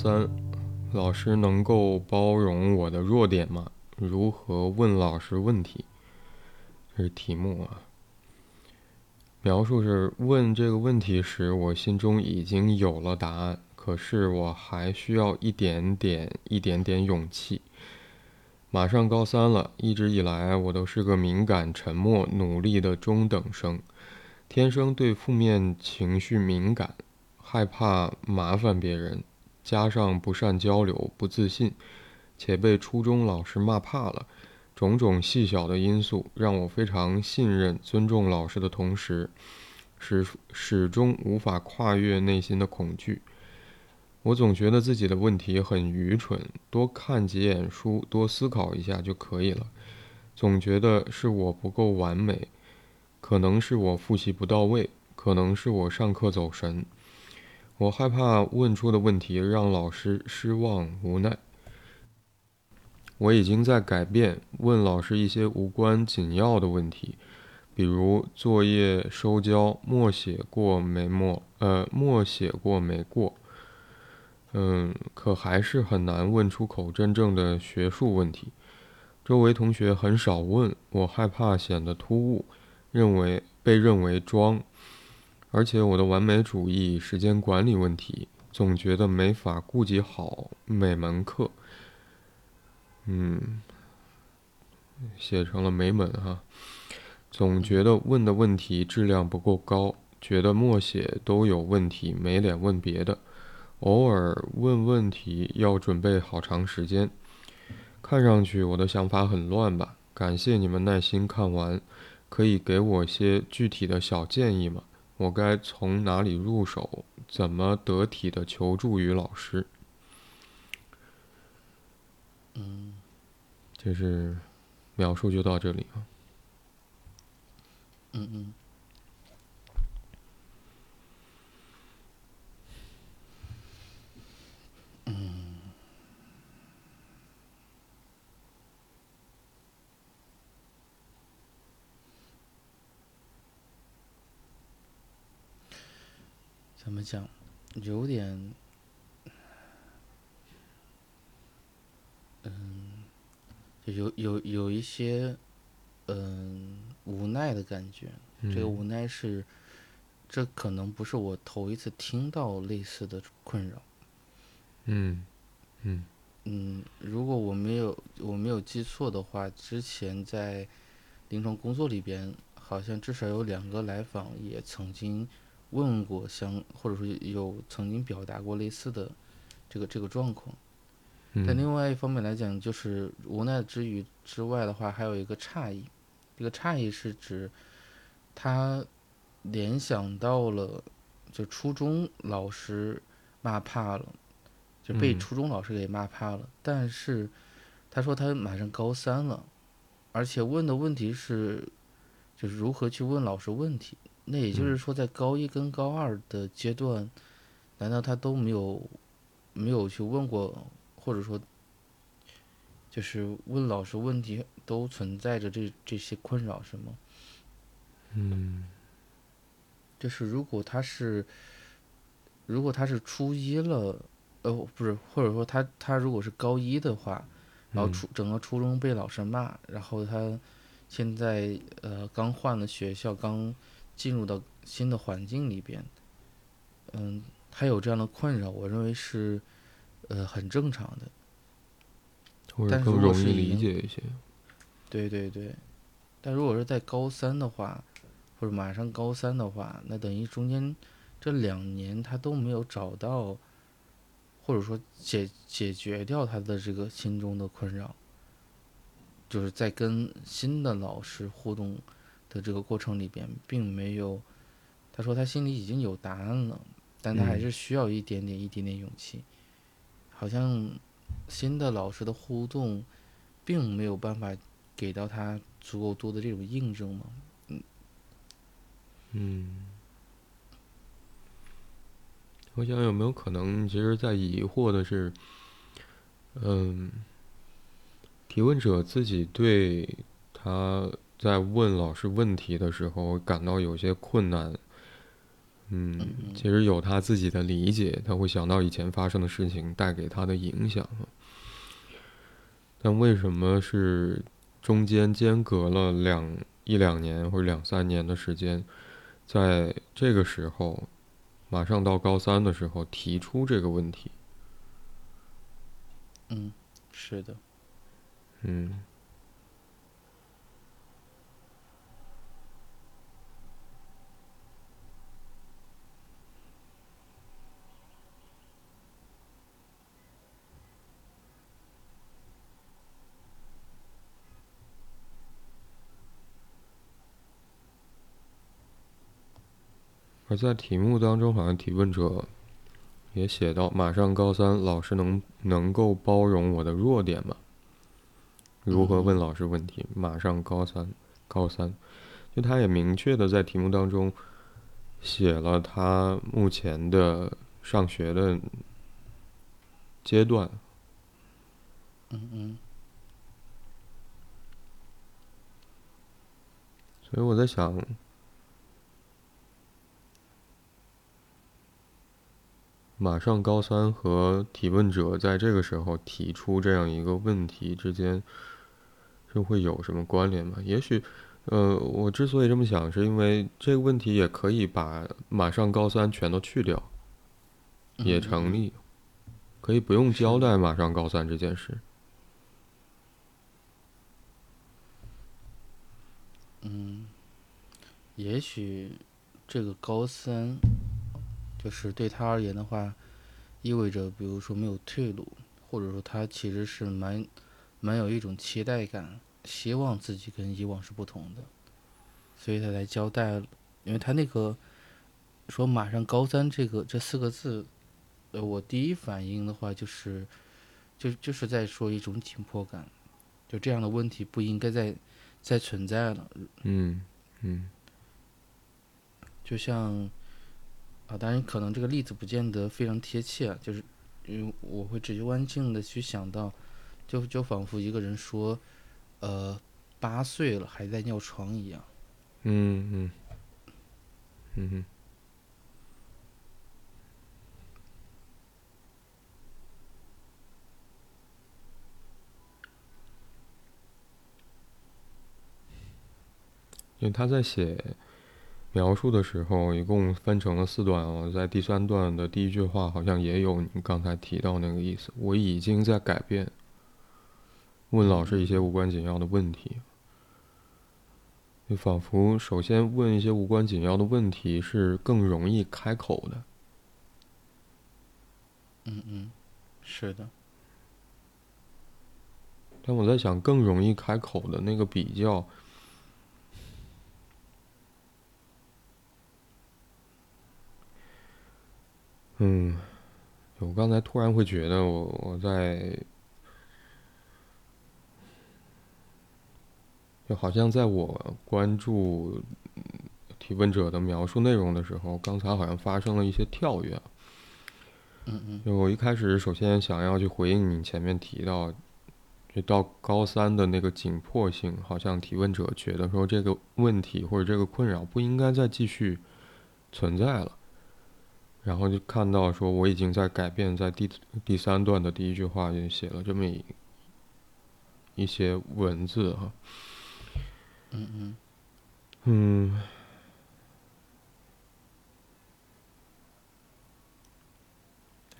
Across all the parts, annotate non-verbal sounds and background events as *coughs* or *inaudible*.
三，老师能够包容我的弱点吗？如何问老师问题？这是题目啊。描述是问这个问题时，我心中已经有了答案，可是我还需要一点点、一点点勇气。马上高三了，一直以来我都是个敏感、沉默、努力的中等生，天生对负面情绪敏感，害怕麻烦别人。加上不善交流、不自信，且被初中老师骂怕了，种种细小的因素让我非常信任、尊重老师的同时，始始终无法跨越内心的恐惧。我总觉得自己的问题很愚蠢，多看几眼书、多思考一下就可以了。总觉得是我不够完美，可能是我复习不到位，可能是我上课走神。我害怕问出的问题让老师失望无奈。我已经在改变，问老师一些无关紧要的问题，比如作业收交默写过没默，呃，默写过没过。嗯，可还是很难问出口真正的学术问题。周围同学很少问，我害怕显得突兀，认为被认为装。而且我的完美主义、时间管理问题，总觉得没法顾及好每门课。嗯，写成了没门哈。总觉得问的问题质量不够高，觉得默写都有问题，没脸问别的。偶尔问问题要准备好长时间。看上去我的想法很乱吧？感谢你们耐心看完，可以给我些具体的小建议吗？我该从哪里入手？怎么得体的求助于老师？嗯，这是描述就到这里啊。嗯嗯。怎么讲？有点，嗯，有有有一些，嗯，无奈的感觉。这个无奈是，这可能不是我头一次听到类似的困扰。嗯，嗯，嗯，如果我没有我没有记错的话，之前在临床工作里边，好像至少有两个来访也曾经。问过相，或者说有曾经表达过类似的这个这个状况，但另外一方面来讲，就是无奈之余之外的话，还有一个诧异。这个诧异是指他联想到了，就初中老师骂怕了，就被初中老师给骂怕了。但是他说他马上高三了，而且问的问题是，就是如何去问老师问题。那也就是说，在高一跟高二的阶段，难道他都没有没有去问过，或者说，就是问老师问题都存在着这这些困扰是吗？嗯，就是如果他是，如果他是初一了，呃，不是，或者说他他如果是高一的话，然后初整个初中被老师骂，然后他现在呃刚换了学校，刚。进入到新的环境里边，嗯，他有这样的困扰，我认为是，呃，很正常的。但更容易理解一些。对对对，但如果是在高三的话，或者马上高三的话，那等于中间这两年他都没有找到，或者说解解决掉他的这个心中的困扰，就是在跟新的老师互动。的这个过程里边，并没有，他说他心里已经有答案了，但他还是需要一点点、一点点勇气。好像新的老师的互动，并没有办法给到他足够多的这种印证嘛？嗯，嗯，我想有没有可能，其实，在疑惑的是，嗯，提问者自己对他。在问老师问题的时候，感到有些困难。嗯其实有他自己的理解，他会想到以前发生的事情带给他的影响。但为什么是中间间隔了两一两年或者两三年的时间，在这个时候，马上到高三的时候提出这个问题？嗯，是的，嗯，而在题目当中，好像提问者也写到：马上高三，老师能能够包容我的弱点吗？如何问老师问题？马上高三，高三，就他也明确的在题目当中写了他目前的上学的阶段。嗯嗯所以我在想，马上高三和提问者在这个时候提出这样一个问题之间，是会有什么关联吗？也许，呃，我之所以这么想，是因为这个问题也可以把马上高三全都去掉，也成立，可以不用交代马上高三这件事。嗯，也许这个高三，就是对他而言的话，意味着比如说没有退路，或者说他其实是蛮蛮有一种期待感，希望自己跟以往是不同的，所以他才交代了，因为他那个说马上高三这个这四个字，呃，我第一反应的话就是，就就是在说一种紧迫感，就这样的问题不应该再再存在了。嗯嗯就像啊，当然可能这个例子不见得非常贴切啊，就是因为我会直接安静的去想到，就就仿佛一个人说，呃，八岁了还在尿床一样。嗯嗯嗯哼。因为他在写描述的时候，一共分成了四段哦，在第三段的第一句话好像也有你刚才提到那个意思。我已经在改变，问老师一些无关紧要的问题。就仿佛首先问一些无关紧要的问题是更容易开口的。嗯嗯，是的，但我在想，更容易开口的那个比较，嗯，我刚才突然会觉得我我在，就好像在我关注嗯提问者的描述内容的时候，刚才好像发生了一些跳跃。嗯嗯就我一开始首先想要去回应你前面提到，就到高三的那个紧迫性，好像提问者觉得说这个问题或者这个困扰不应该再继续存在了，然后就看到说我已经在改变，在第第三段的第一句话就写了这么一一些文字哈，嗯嗯嗯。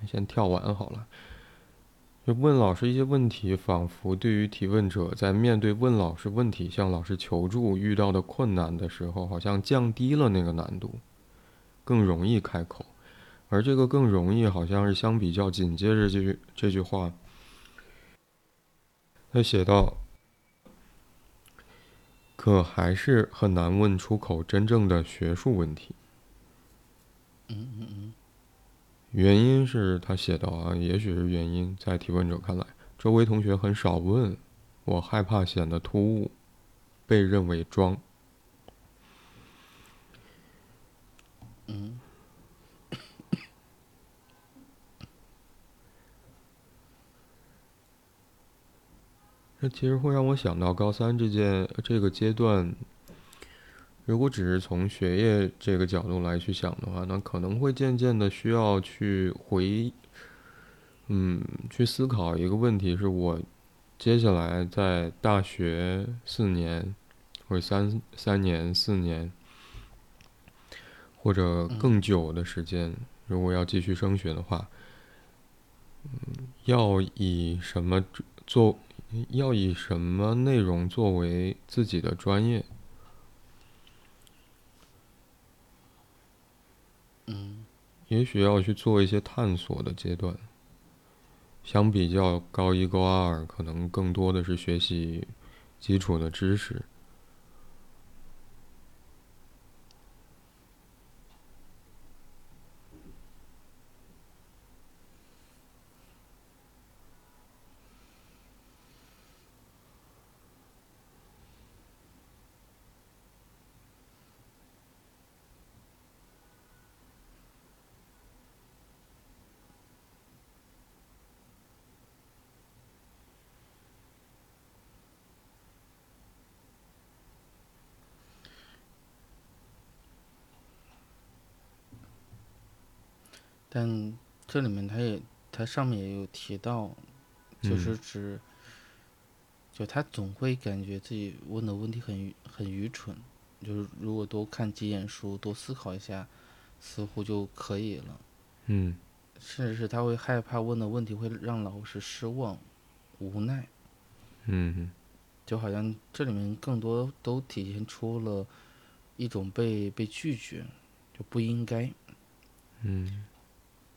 先跳完好了。就问老师一些问题，仿佛对于提问者在面对问老师问题、向老师求助遇到的困难的时候，好像降低了那个难度，更容易开口。而这个更容易，好像是相比较紧接着这句这句话，他写到：“可还是很难问出口真正的学术问题。”嗯嗯嗯原因是他写到啊，也许是原因，在提问者看来，周围同学很少问，我害怕显得突兀，被认为装。嗯这其实会让我想到高三这件这个阶段，如果只是从学业这个角度来去想的话，那可能会渐渐的需要去回，嗯，去思考一个问题：是我接下来在大学四年，或者三三年、四年，或者更久的时间，如果要继续升学的话，嗯，要以什么做？要以什么内容作为自己的专业？嗯，也许要去做一些探索的阶段。相比较高一、高二，可能更多的是学习基础的知识。但这里面他也，他上面也有提到，就是指，就他总会感觉自己问的问题很很愚蠢，就是如果多看几眼书，多思考一下，似乎就可以了。嗯。甚至是他会害怕问的问题会让老师失望、无奈。嗯。就好像这里面更多都体现出了一种被被拒绝，就不应该。嗯。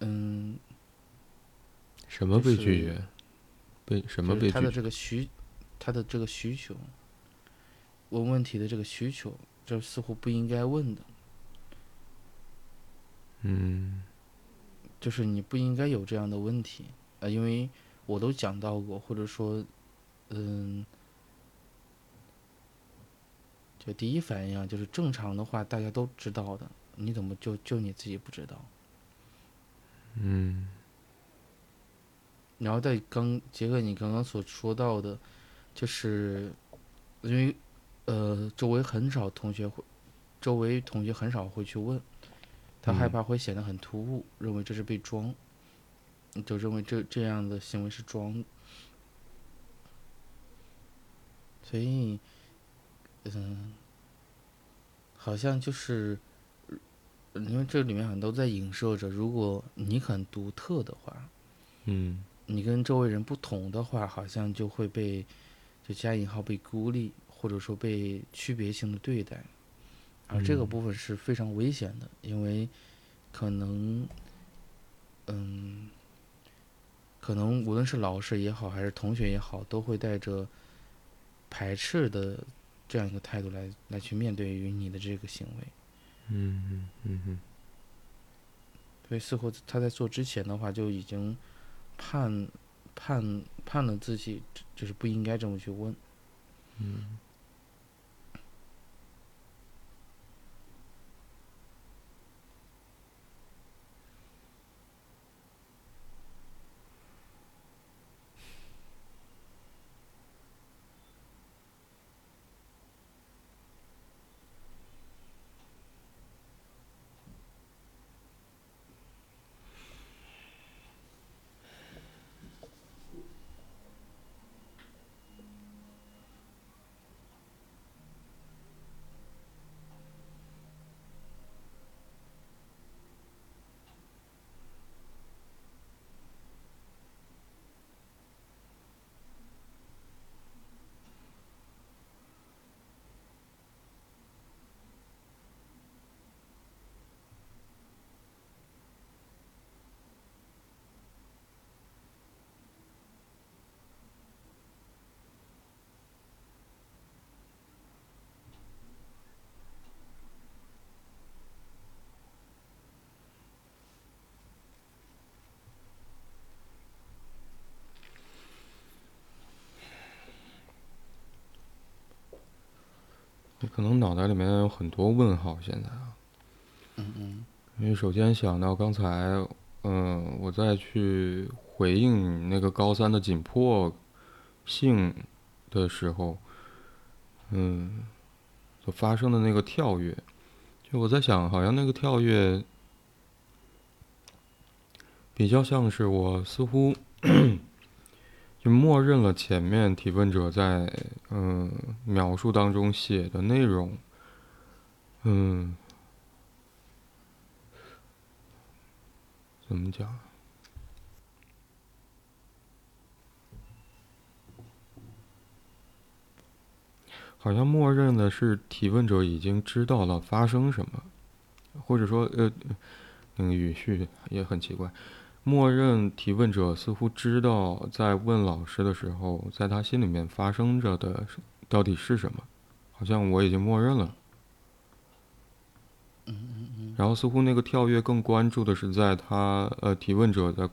嗯，什么被拒绝？被什么被拒绝？他的这个需，他的这个需求，问问题的这个需求，这似乎不应该问的。嗯，就是你不应该有这样的问题啊，因为我都讲到过，或者说，嗯，就第一反应啊，就是正常的话大家都知道的，你怎么就就你自己不知道？嗯，然后在刚结合你刚刚所说到的，就是因为呃，周围很少同学会，周围同学很少会去问，他害怕会显得很突兀，认为这是被装，就认为这这样的行为是装，所以嗯，好像就是。因为这里面很多在影射着，如果你很独特的话，嗯，你跟周围人不同的话，好像就会被就加引号被孤立，或者说被区别性的对待，而这个部分是非常危险的，因为可能，嗯，可能无论是老师也好，还是同学也好，都会带着排斥的这样一个态度来来去面对于你的这个行为。嗯嗯嗯嗯，所以似乎他在做之前的话就已经判判判了自己，就是不应该这么去问。嗯。你可能脑袋里面有很多问号，现在啊，嗯嗯，因为首先想到刚才，嗯，我再去回应那个高三的紧迫性的时候，嗯，所发生的那个跳跃，就我在想，好像那个跳跃比较像是我似乎就默认了前面提问者在嗯描述当中写的内容，嗯，怎么讲？好像默认的是提问者已经知道了发生什么，或者说，呃，那个语序也很奇怪。默认提问者似乎知道在问老师的时候，在他心里面发生着的到底是什么，好像我已经默认了。嗯嗯嗯。然后似乎那个跳跃更关注的是在他呃提问者的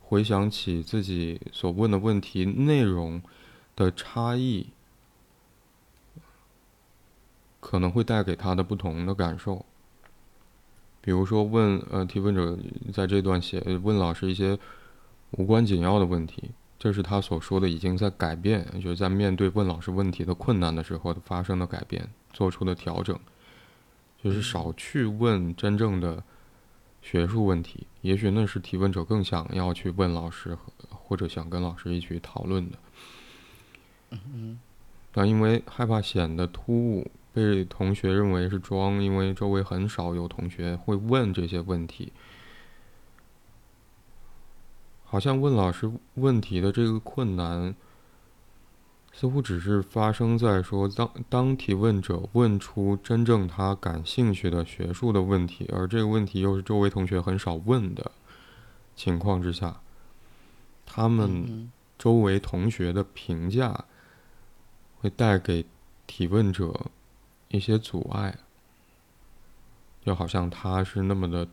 回想起自己所问的问题内容的差异。可能会带给他的不同的感受，比如说问呃提问者在这段写问老师一些无关紧要的问题，这是他所说的已经在改变，就是在面对问老师问题的困难的时候发生的改变，做出的调整，就是少去问真正的学术问题，也许那是提问者更想要去问老师或者想跟老师一起讨论的，嗯但因为害怕显得突兀。被同学认为是装，因为周围很少有同学会问这些问题。好像问老师问题的这个困难，似乎只是发生在说当当提问者问出真正他感兴趣的学术的问题，而这个问题又是周围同学很少问的情况之下，他们周围同学的评价会带给提问者。一些阻碍，就好像他是那么的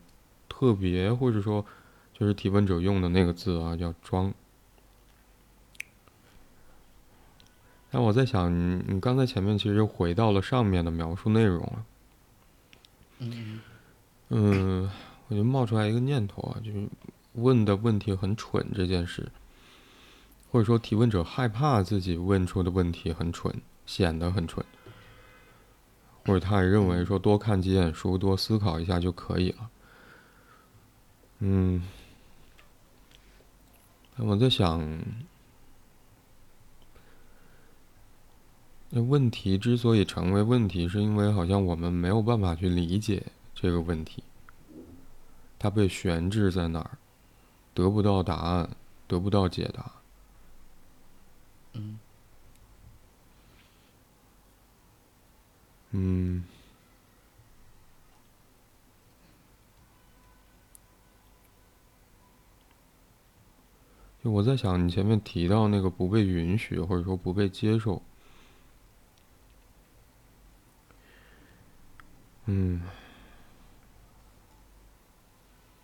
特别，或者说，就是提问者用的那个字啊，叫“装”。但我在想，你你刚才前面其实回到了上面的描述内容了。嗯。嗯，我就冒出来一个念头啊，就是问的问题很蠢这件事，或者说提问者害怕自己问出的问题很蠢，显得很蠢。或者他也认为说多看几眼书，多思考一下就可以了。嗯，我在想，那问题之所以成为问题，是因为好像我们没有办法去理解这个问题，它被悬置在那儿，得不到答案，得不到解答。嗯。嗯，就我在想，你前面提到那个不被允许，或者说不被接受，嗯，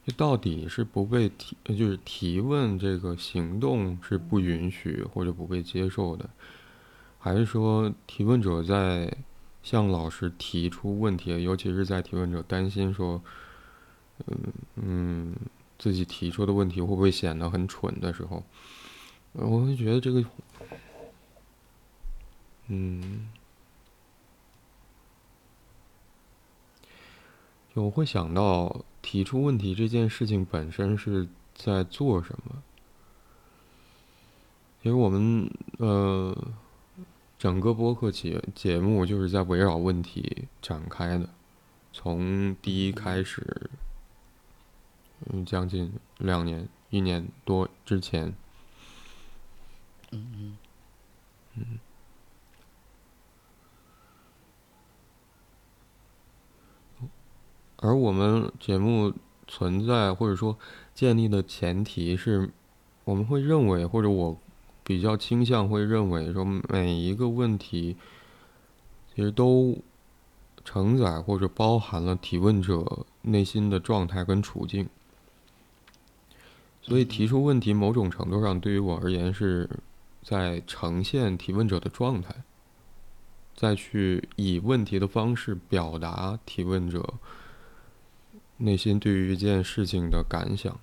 这到底是不被提，就是提问这个行动是不允许或者不被接受的，还是说提问者在？向老师提出问题，尤其是在提问者担心说，嗯嗯，自己提出的问题会不会显得很蠢的时候，我会觉得这个，嗯，我会想到提出问题这件事情本身是在做什么。其实我们呃。整个播客节节目就是在围绕问题展开的，从第一开始，嗯，将近两年、一年多之前，嗯嗯，嗯，而我们节目存在或者说建立的前提是，我们会认为或者我。比较倾向会认为说，每一个问题其实都承载或者包含了提问者内心的状态跟处境，所以提出问题某种程度上对于我而言是在呈现提问者的状态，再去以问题的方式表达提问者内心对于一件事情的感想。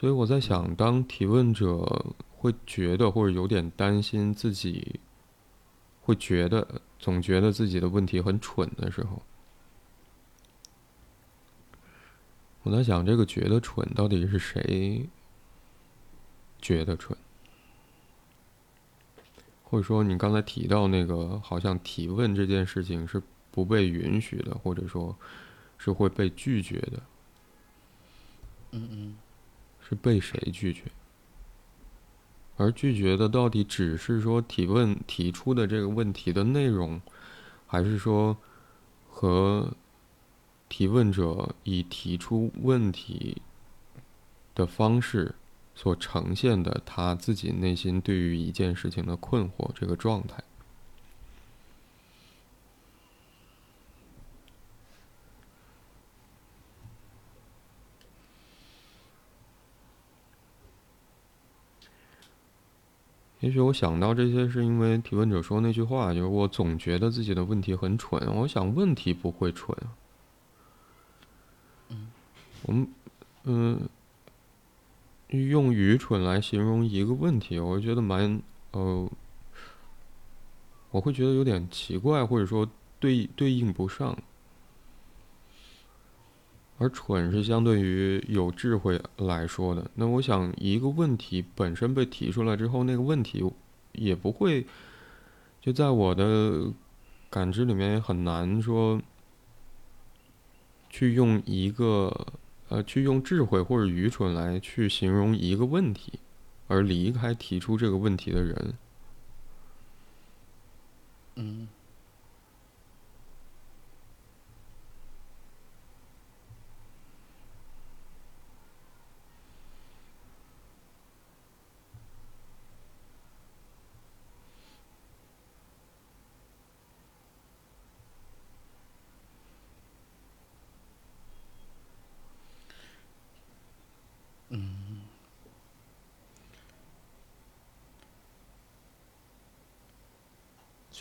所以我在想，当提问者会觉得或者有点担心自己会觉得总觉得自己的问题很蠢的时候，我在想，这个觉得蠢到底是谁觉得蠢？或者说，你刚才提到那个，好像提问这件事情是不被允许的，或者说，是会被拒绝的。嗯嗯，是被谁拒绝？而拒绝的到底只是说提问提出的这个问题的内容，还是说和提问者以提出问题的方式？所呈现的他自己内心对于一件事情的困惑这个状态，也许我想到这些是因为提问者说那句话，就是我总觉得自己的问题很蠢。我想问题不会蠢嗯，我们，嗯。用愚蠢来形容一个问题，我觉得蛮呃，我会觉得有点奇怪，或者说对对应不上。而蠢是相对于有智慧来说的。那我想，一个问题本身被提出来之后，那个问题也不会就在我的感知里面也很难说去用一个。呃，去用智慧或者愚蠢来去形容一个问题，而离开提出这个问题的人。嗯。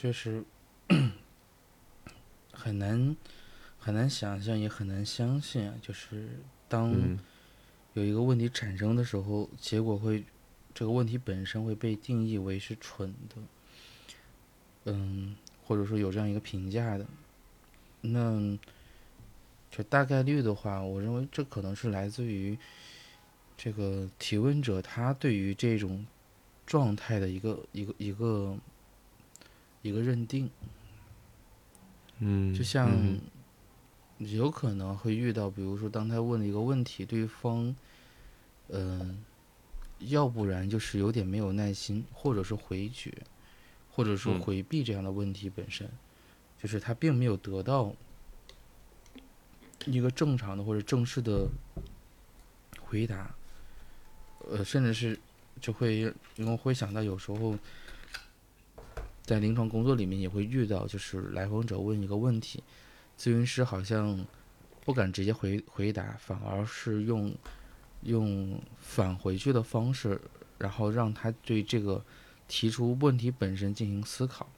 确实很难很难想象，也很难相信啊！就是当有一个问题产生的时候，结果会这个问题本身会被定义为是蠢的，嗯，或者说有这样一个评价的。那就大概率的话，我认为这可能是来自于这个提问者他对于这种状态的一个一个一个。一个认定，嗯，就像有可能会遇到，比如说，当他问了一个问题，对方，嗯，要不然就是有点没有耐心，或者是回绝，或者说回避这样的问题本身，就是他并没有得到一个正常的或者正式的回答，呃，甚至是就会因为会想到有时候。在临床工作里面也会遇到，就是来访者问一个问题，咨询师好像不敢直接回回答，反而是用用返回去的方式，然后让他对这个提出问题本身进行思考。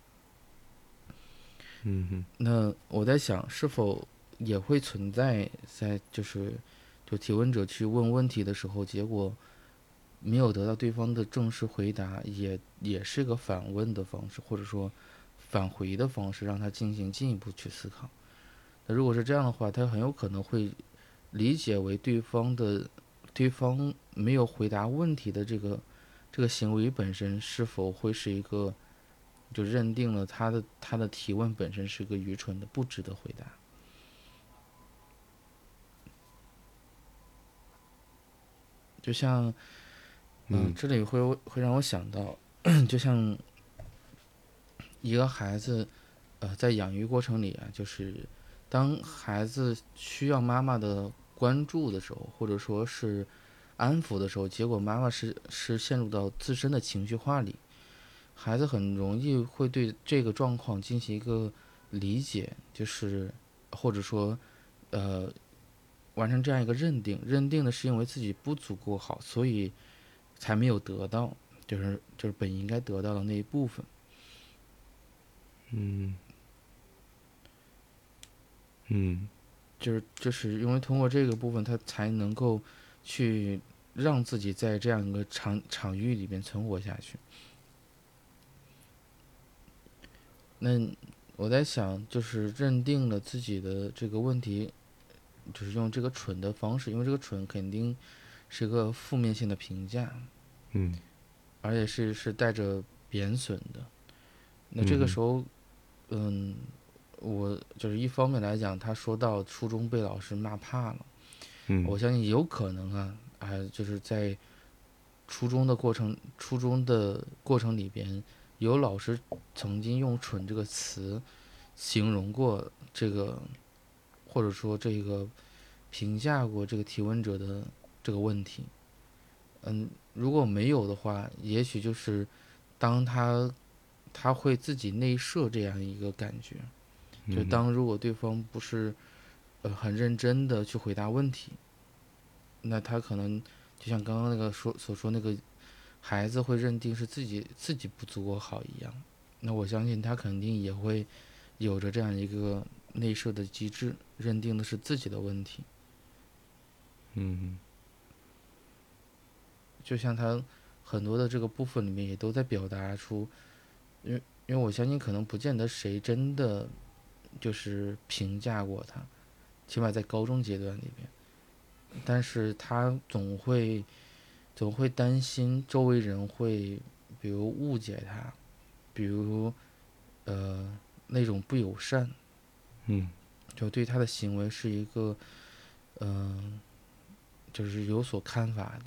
嗯哼。那我在想，是否也会存在在就是就提问者去问问题的时候，结果。没有得到对方的正式回答，也也是个反问的方式，或者说返回的方式，让他进行进一步去思考。那如果是这样的话，他很有可能会理解为对方的对方没有回答问题的这个这个行为本身是否会是一个就认定了他的他的提问本身是个愚蠢的，不值得回答。就像。嗯，这里会会让我想到，就像一个孩子，呃，在养育过程里啊，就是当孩子需要妈妈的关注的时候，或者说是安抚的时候，结果妈妈是是陷入到自身的情绪化里，孩子很容易会对这个状况进行一个理解，就是或者说，呃，完成这样一个认定，认定的是因为自己不足够好，所以。才没有得到，就是就是本应该得到的那一部分。嗯，嗯，就是就是因为通过这个部分，他才能够去让自己在这样一个场场域里边存活下去。那我在想，就是认定了自己的这个问题，就是用这个蠢的方式，因为这个蠢肯定是个负面性的评价，嗯。而且是是带着贬损的。那这个嗯。时候，嗯，我就是一方面来讲，他说到初中被老师骂怕了，嗯，我相信有可能啊，啊，就是在初中的过程，初中的过程里边，有老师曾经用“蠢”这个词形容过这个，或者说这个评价过这个提问者的这个问题。嗯，如果没有的话，也许就是当他他会自己内设这样一个感觉，就嗯当如果对方不是呃很认真的去回答问题，那他可能就像刚刚那个说所说那个孩子会认定是自己自己不足够好一样，那我相信他肯定也会有着这样一个内设的机制，认定的是自己的问题。嗯就像他很多的这个部分里面也都在表达出，因为因为我相信可能不见得谁真的就是评价过他，起码在高中阶段里面，但是他总会总会担心周围人会比如误解他，比如呃那种不友善，嗯就对他的行为是一个嗯、就是有所看法的。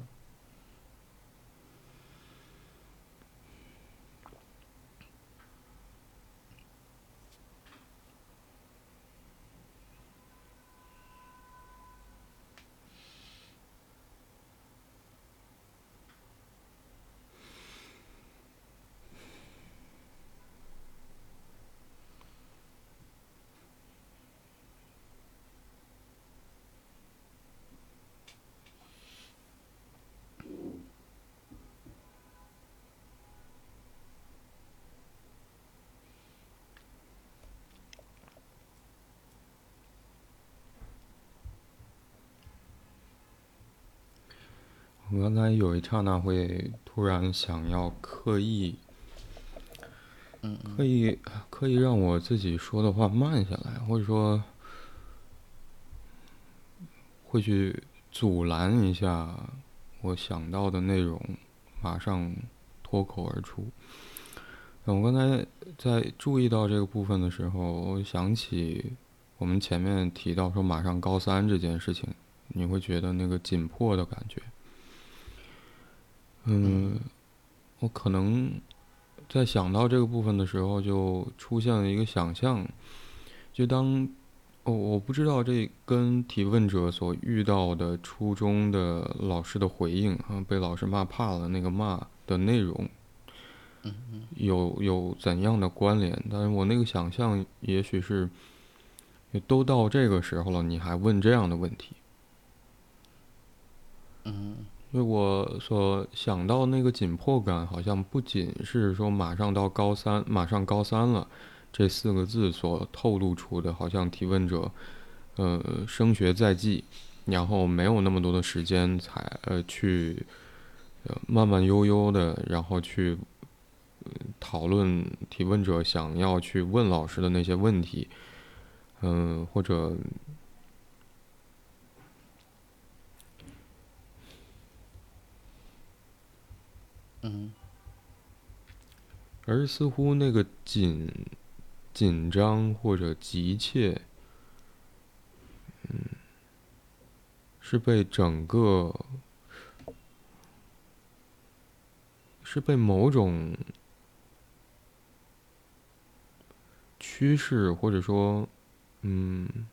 我刚才有一刹那会突然想要刻意，嗯嗯刻意刻意让我自己说的话慢下来，或者说会去阻拦一下我想到的内容，马上脱口而出。我刚才在注意到这个部分的时候，我想起我们前面提到说马上高三这件事情，你会觉得那个紧迫的感觉。嗯，我可能在想到这个部分的时候，就出现了一个想象，就当哦，我不知道这跟提问者所遇到的初中的老师的回应啊，被老师骂怕了那个骂的内容，有有怎样的关联？但是我那个想象，也许是，都到这个时候了，你还问这样的问题？嗯因为我所想到那个紧迫感，好像不仅是说马上到高三，马上高三了这四个字所透露出的，好像提问者，呃，升学在即，然后没有那么多的时间才呃去，呃慢慢悠悠的，然后去、呃讨论提问者想要去问老师的那些问题，嗯、或者而似乎那个紧紧张或者急切，嗯，是被整个是被某种趋势或者说，嗯，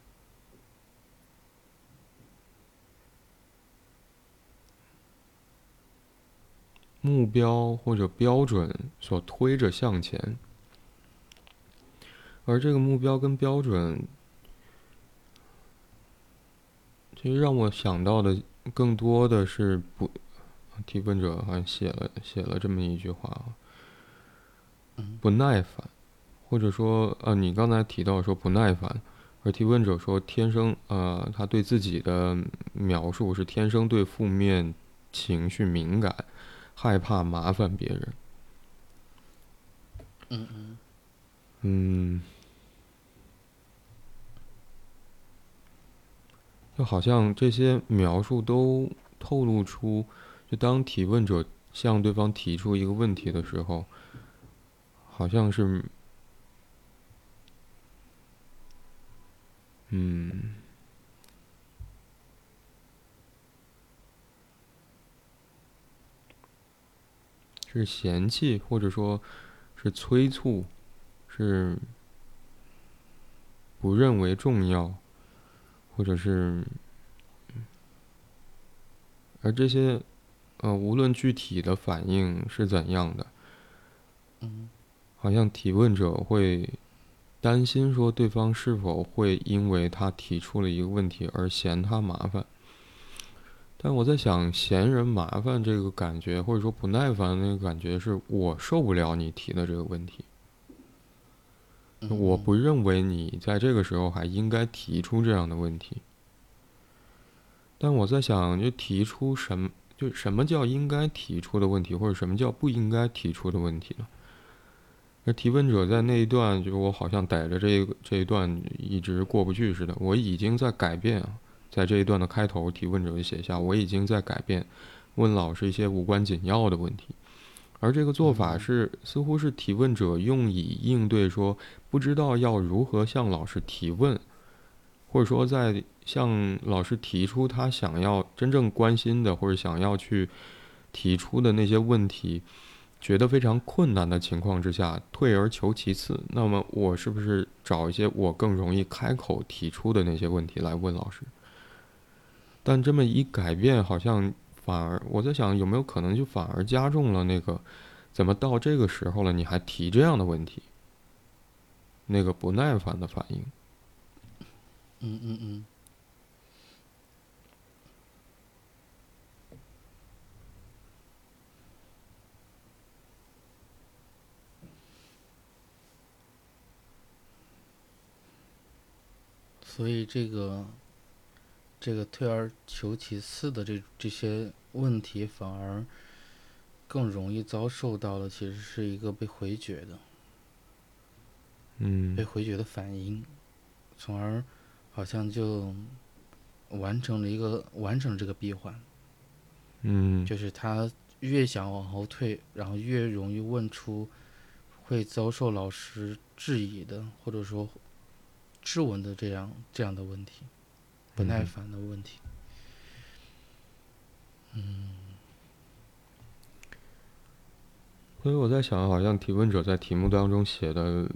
目标或者标准所推着向前，而这个目标跟标准，其实让我想到的更多的是不，提问者好像写了写了这么一句话啊，嗯不耐烦，或者说呃，你刚才提到说不耐烦，而提问者说天生呃，他对自己的描述是天生对负面情绪敏感。害怕麻烦别人，嗯嗯。嗯，就好像这些描述都透露出，就当提问者向对方提出一个问题的时候，好像是，嗯，是嫌弃，或者说是催促。是不认为重要，或者是，而这些，呃，无论具体的反应是怎样的，嗯，好像提问者会担心说对方是否会因为他提出了一个问题而嫌他麻烦。但我在想，嫌人麻烦这个感觉，或者说不耐烦那个感觉，是我受不了你提的这个问题。我不认为你在这个时候还应该提出这样的问题，但我在想，就提出什么，就什么叫应该提出的问题，或者什么叫不应该提出的问题呢？那提问者在那一段，就是我好像逮着这个这一段一直过不去似的。我已经在改变，在这一段的开头，提问者就写下，我已经在改变，问老师一些无关紧要的问题。而这个做法是，似乎是提问者用以应对说不知道要如何向老师提问，或者说在向老师提出他想要真正关心的或者想要去提出的那些问题，觉得非常困难的情况之下，退而求其次。那么我是不是找一些我更容易开口提出的那些问题来问老师？但这么一改变，好像。反而，我在想有没有可能就反而加重了那个，怎么到这个时候了你还提这样的问题？那个不耐烦的反应。嗯嗯嗯。所以这个。这个退而求其次的这这些问题，反而更容易遭受到的，其实是一个被回绝的，嗯，被回绝的反应，从而好像就完成了一个完成这个闭环，嗯，就是他越想往后退，然后越容易问出会遭受老师质疑的，或者说质问的这样这样的问题。不耐烦的问题，嗯，所以我在想，好像提问者在题目当中写的，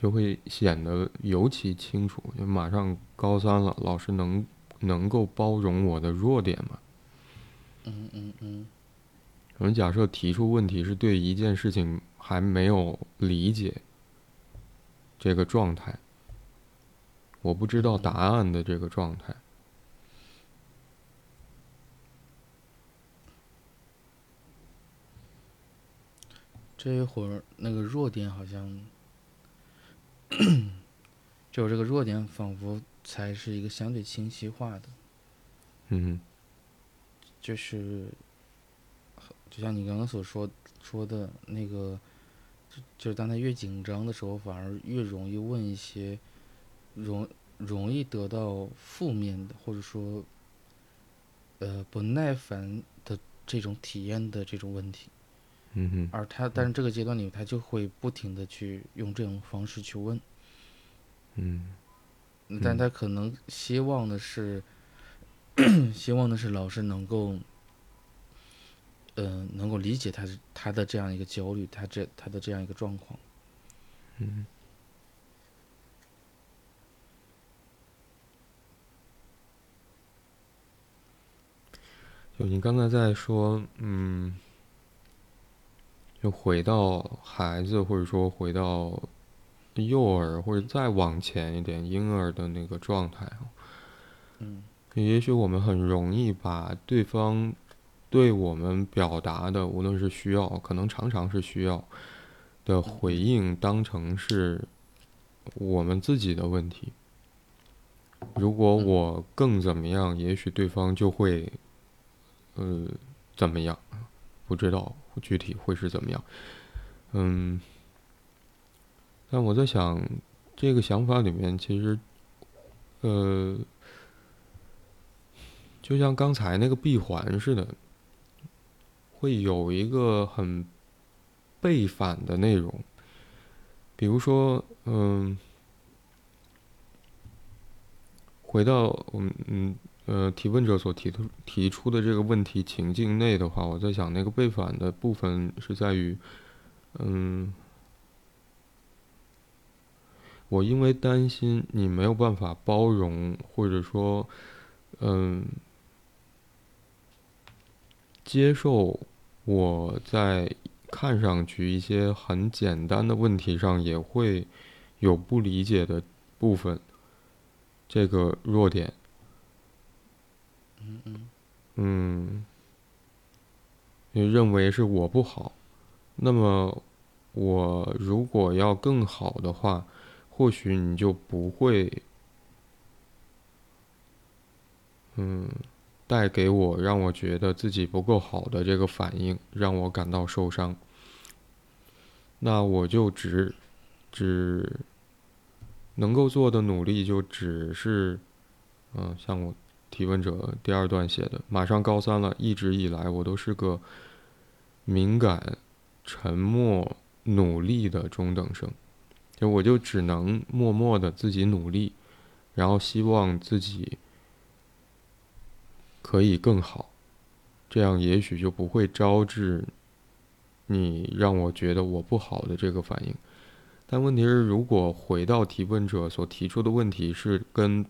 就会显得尤其清楚。就马上高三了，老师能能够包容我的弱点吗？嗯嗯嗯。我们假设提出问题是对一件事情还没有理解这个状态。我不知道答案的这个状态。这一会儿，那个弱点好像，就这个弱点仿佛才是一个相对清晰化的。嗯。就是，就像你刚刚所说说的那个，就是当他越紧张的时候，反而越容易问一些。容容易得到负面的，或者说，呃，不耐烦的这种体验的这种问题。嗯哼。而他，但是这个阶段里，他就会不停的去用这种方式去问。嗯。但他可能希望的是，*clears throat* 希望的是老师能够，呃，能够理解他他的这样一个焦虑，他这他的这样一个状况。嗯。就你刚才在说，嗯，就回到孩子，或者说回到幼儿，或者再往前一点婴儿的那个状态嗯，也许我们很容易把对方对我们表达的，无论是需要，可能常常是需要的回应，当成是我们自己的问题。如果我更怎么样，也许对方就会。呃，怎么样？不知道具体会是怎么样。嗯，但我在想，这个想法里面其实，呃，就像刚才那个闭环似的，会有一个很背反的内容，比如说，嗯，回到我们嗯呃提问者所提出提出的这个问题情境内的话，我在想那个背反的部分是在于，嗯。我因为担心你没有办法包容，或者说，嗯，接受我在看上去一些很简单的问题上也会有不理解的部分，这个弱点，嗯嗯，嗯，也认为是我不好，那么我如果要更好的话。或许你就不会，嗯，带给我让我觉得自己不够好的这个反应，让我感到受伤。那我就只只能够做的努力就只是，嗯，像我提问者第二段写的，马上高三了，一直以来我都是个敏感、沉默、努力的中等生。就我就只能默默的自己努力，然后希望自己可以更好，这样也许就不会招致你让我觉得我不好的这个反应。但问题是，如果回到提问者所提出的问题是跟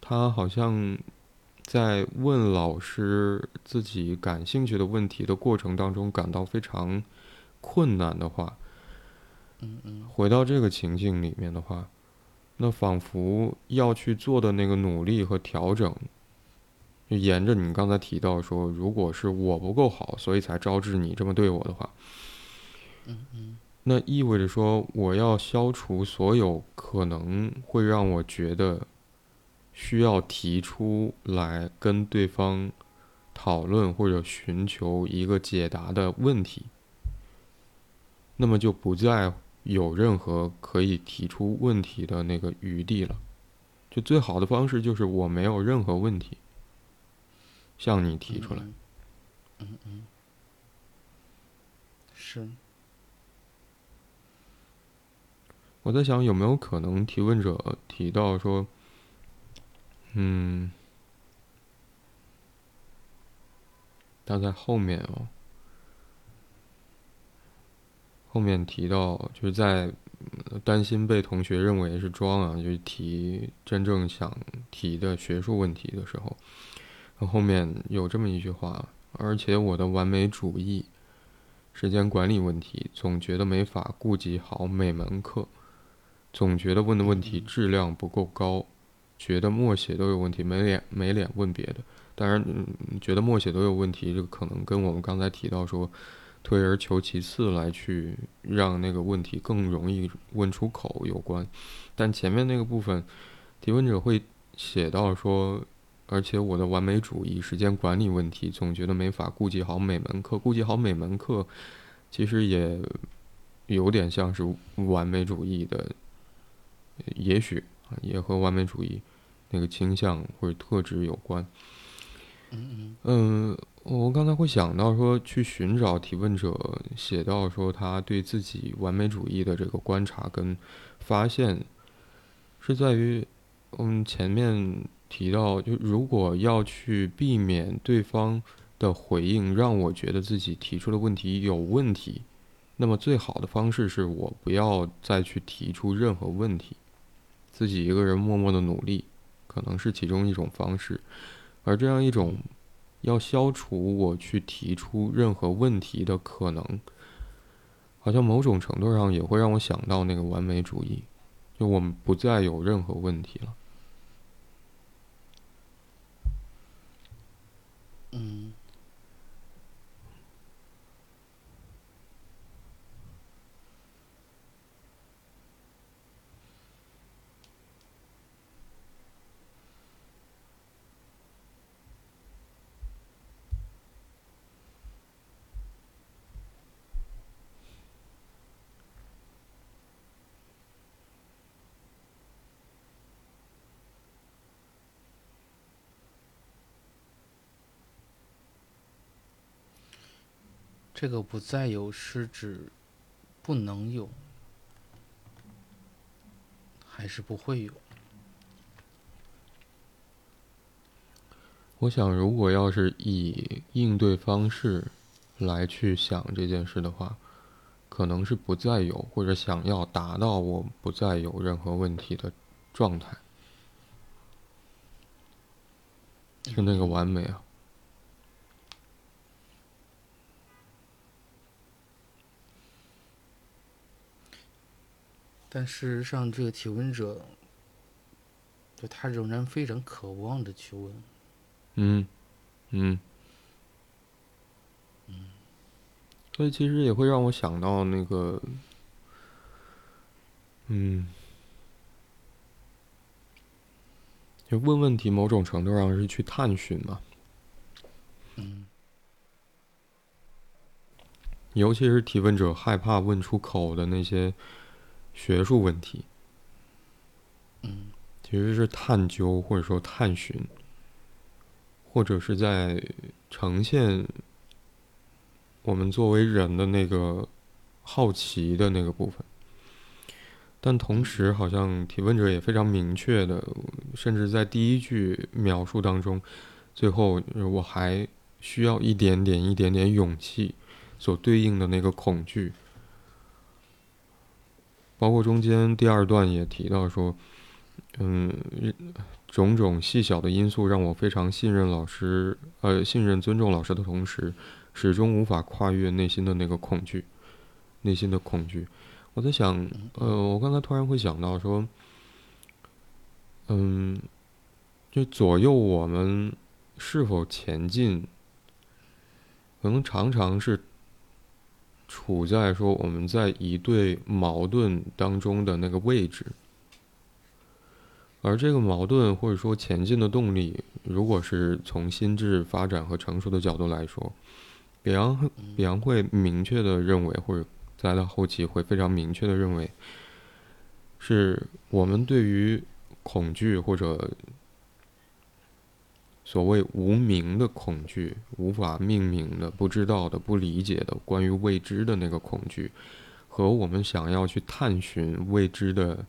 他好像在问老师自己感兴趣的问题的过程当中感到非常困难的话。嗯嗯，回到这个情境里面的话，那仿佛要去做的那个努力和调整，就沿着你刚才提到说，如果是我不够好，所以才招致你这么对我的话，嗯嗯，那意味着说，我要消除所有可能会让我觉得需要提出来跟对方讨论或者寻求一个解答的问题，那么就不再。有任何可以提出问题的那个余地了，就最好的方式就是我没有任何问题，向你提出来。嗯嗯，是。我在想有没有可能提问者提到说，嗯，他在后面哦。后面提到，就是在担心被同学认为是装啊，就提真正想提的学术问题的时候，后面有这么一句话，而且我的完美主义、时间管理问题，总觉得没法顾及好每门课，总觉得问的问题质量不够高，觉得默写都有问题，没脸没脸问别的。当然，觉得默写都有问题，这个可能跟我们刚才提到说。退而求其次来去让那个问题更容易问出口有关，但前面那个部分，提问者会写到说，而且我的完美主义、时间管理问题，总觉得没法顾及好每门课，顾及好每门课，其实也有点像是完美主义的，也许也和完美主义那个倾向或者特质有关。嗯嗯。我刚才会想到说，去寻找提问者写到说他对自己完美主义的这个观察跟发现，是在于我们前面提到，就如果要去避免对方的回应让我觉得自己提出的问题有问题，那么最好的方式是我不要再去提出任何问题，自己一个人默默的努力，可能是其中一种方式，而这样一种。要消除我去提出任何问题的可能，好像某种程度上也会让我想到那个完美主义，就我们不再有任何问题了。嗯。这个不再有是指不能有，还是不会有？我想，如果要是以应对方式来去想这件事的话，可能是不再有，或者想要达到我不再有任何问题的状态，是那个完美啊。但事实上，这个提问者，就他仍然非常渴望的去问。嗯，嗯，嗯，所以其实也会让我想到那个，嗯，就问问题，某种程度上是去探寻嘛。嗯，尤其是提问者害怕问出口的那些。学术问题，嗯，其实是探究或者说探寻，或者是在呈现我们作为人的那个好奇的那个部分。但同时，好像提问者也非常明确的，甚至在第一句描述当中，最后我还需要一点点、一点点勇气所对应的那个恐惧。包括中间第二段也提到说，嗯，种种细小的因素让我非常信任老师，呃，信任尊重老师的同时，始终无法跨越内心的那个恐惧，内心的恐惧。我在想，呃，我刚才突然会想到说，嗯，就左右我们是否前进，可能常常是。处在说我们在一对矛盾当中的那个位置，而这个矛盾或者说前进的动力，如果是从心智发展和成熟的角度来说，比昂比昂会明确的认为，或者在到后期会非常明确的认为，是我们对于恐惧或者。所谓无名的恐惧，无法命名的、不知道的、不理解的、关于未知的那个恐惧，和我们想要去探寻未知的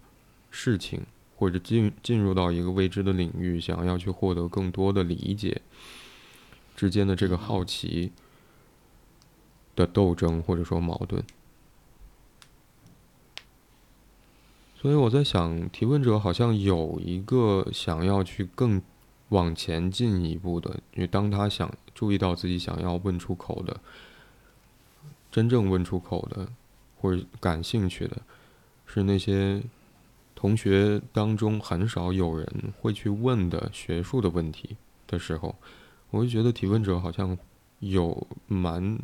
事情，或者进进入到一个未知的领域，想要去获得更多的理解之间的这个好奇的斗争，或者说矛盾。所以我在想，提问者好像有一个想要去更。往前进一步的，因为当他想注意到自己想要问出口的、真正问出口的或者感兴趣的，是那些同学当中很少有人会去问的学术的问题的时候，我就觉得提问者好像有蛮。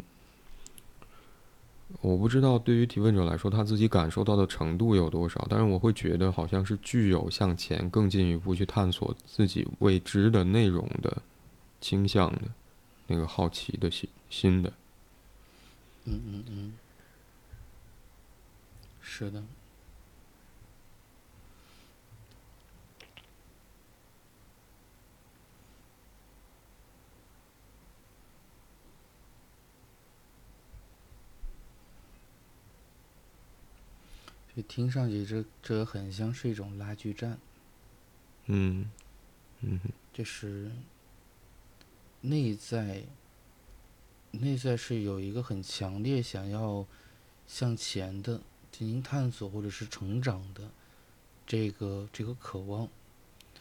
我不知道对于提问者来说，他自己感受到的程度有多少，但是我会觉得好像是具有向前更进一步去探索自己未知的内容的倾向的，那个好奇的心心的。嗯嗯嗯，是的。听上去，这这很像是一种拉锯战。嗯，嗯，就是内在，内在是有一个很强烈想要向前的进行探索或者是成长的这个这个渴望。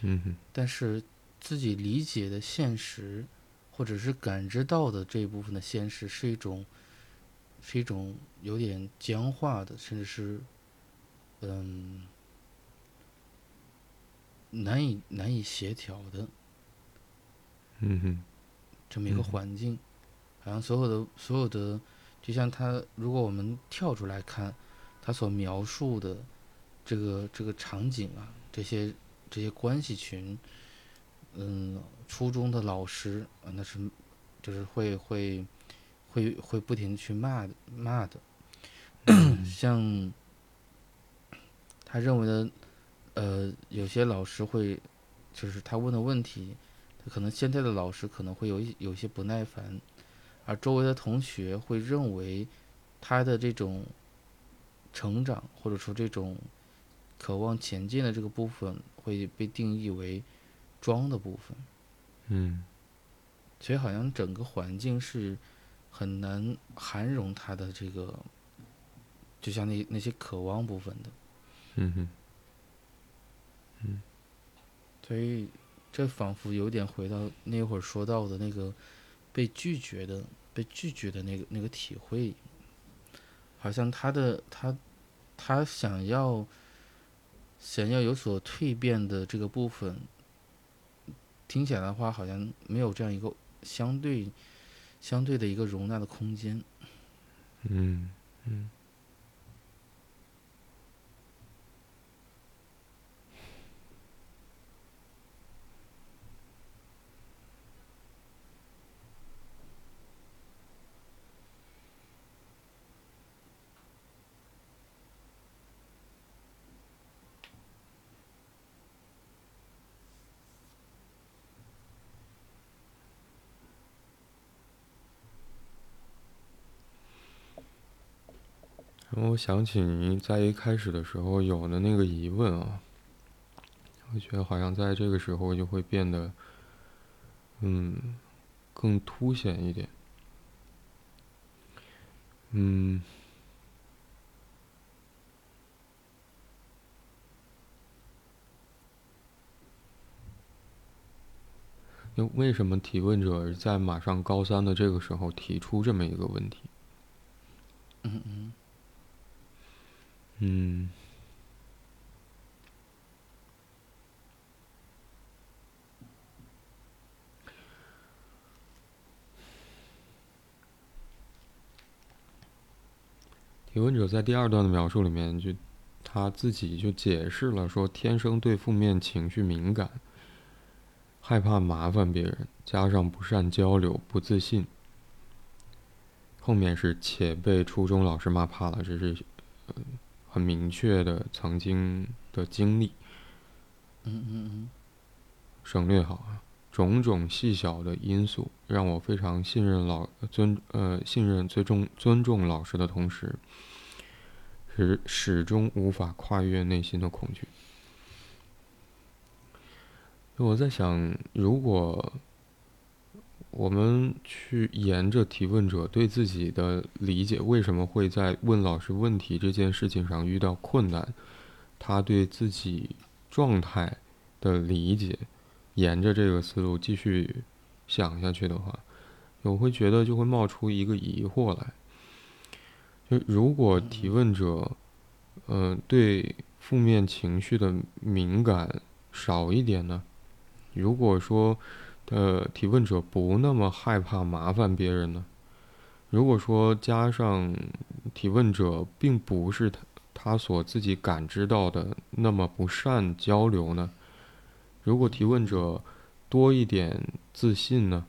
嗯但是自己理解的现实，或者是感知到的这一部分的现实，是一种是一种有点僵化的，甚至是。嗯，难以难以协调的，嗯哼，这么一个环境，好像所有的所有的，就像他，如果我们跳出来看，他所描述的这个这个场景啊，这些这些关系群，嗯，初中的老师啊，那是就是会会会会不停的去骂骂的，*clears throat* 像。他认为的，呃，有些老师会，就是他问的问题，他可能现在的老师可能会有有些不耐烦，而周围的同学会认为他的这种成长或者说这种渴望前进的这个部分会被定义为装的部分，嗯所以好像整个环境是很难涵容他的这个，就像那那些渴望部分的。嗯哼所以这仿佛有点回到那会儿说到的那个被拒绝的、被拒绝的那个那个体会，好像他的他他想要想要有所蜕变的这个部分，听起来的话好像没有这样一个相对相对的一个容纳的空间。嗯嗯。我想起你在一开始的时候有的那个疑问啊，我觉得好像在这个时候就会变得，嗯，更凸显一点。嗯，那为什么提问者在马上高三的这个时候提出这么一个问题？嗯嗯嗯，提问者在第二段的描述里面，就他自己就解释了说，天生对负面情绪敏感，害怕麻烦别人，加上不善交流、不自信。后面是且被初中老师骂怕了，这是呃很明确的曾经的经历。嗯嗯嗯省略好啊。种种细小的因素让我非常信任老尊呃信任最重尊重老师的同时，始始终无法跨越内心的恐惧。我在想，如果我们去沿着提问者对自己的理解，为什么会在问老师问题这件事情上遇到困难，他对自己状态的理解。沿着这个思路继续想下去的话，我会觉得就会冒出一个疑惑来：就如果提问者，呃，对负面情绪的敏感少一点呢？如果说，呃，提问者不那么害怕麻烦别人呢？如果说加上提问者并不是他他所自己感知到的那么不善交流呢？如果提问者多一点自信呢？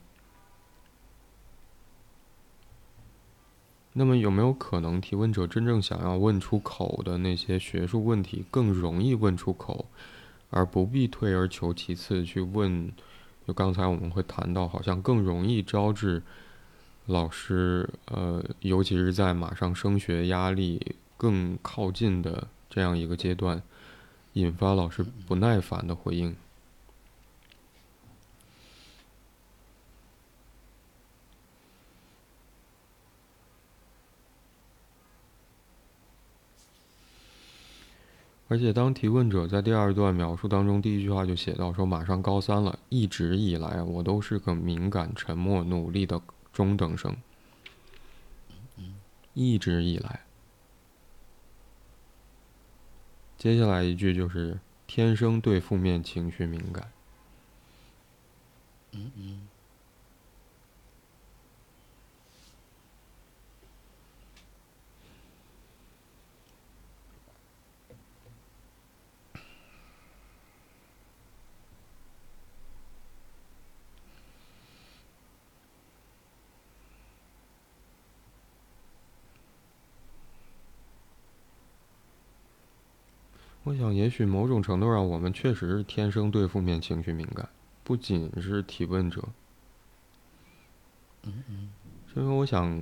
那么有没有可能提问者真正想要问出口的那些学术问题更容易问出口，而不必退而求其次去问？就刚才我们会谈到，好像更容易招致老师，呃，尤其是在马上升学压力更靠近的这样一个阶段，引发老师不耐烦的回应。而且，当提问者在第二段描述当中，第一句话就写到说：“马上高三了，一直以来我都是个敏感、沉默、努力的中等生。”一直以来，接下来一句就是“天生对负面情绪敏感。”嗯嗯。我想，也许某种程度上，我们确实是天生对负面情绪敏感，不仅是提问者。嗯嗯。是因为我想，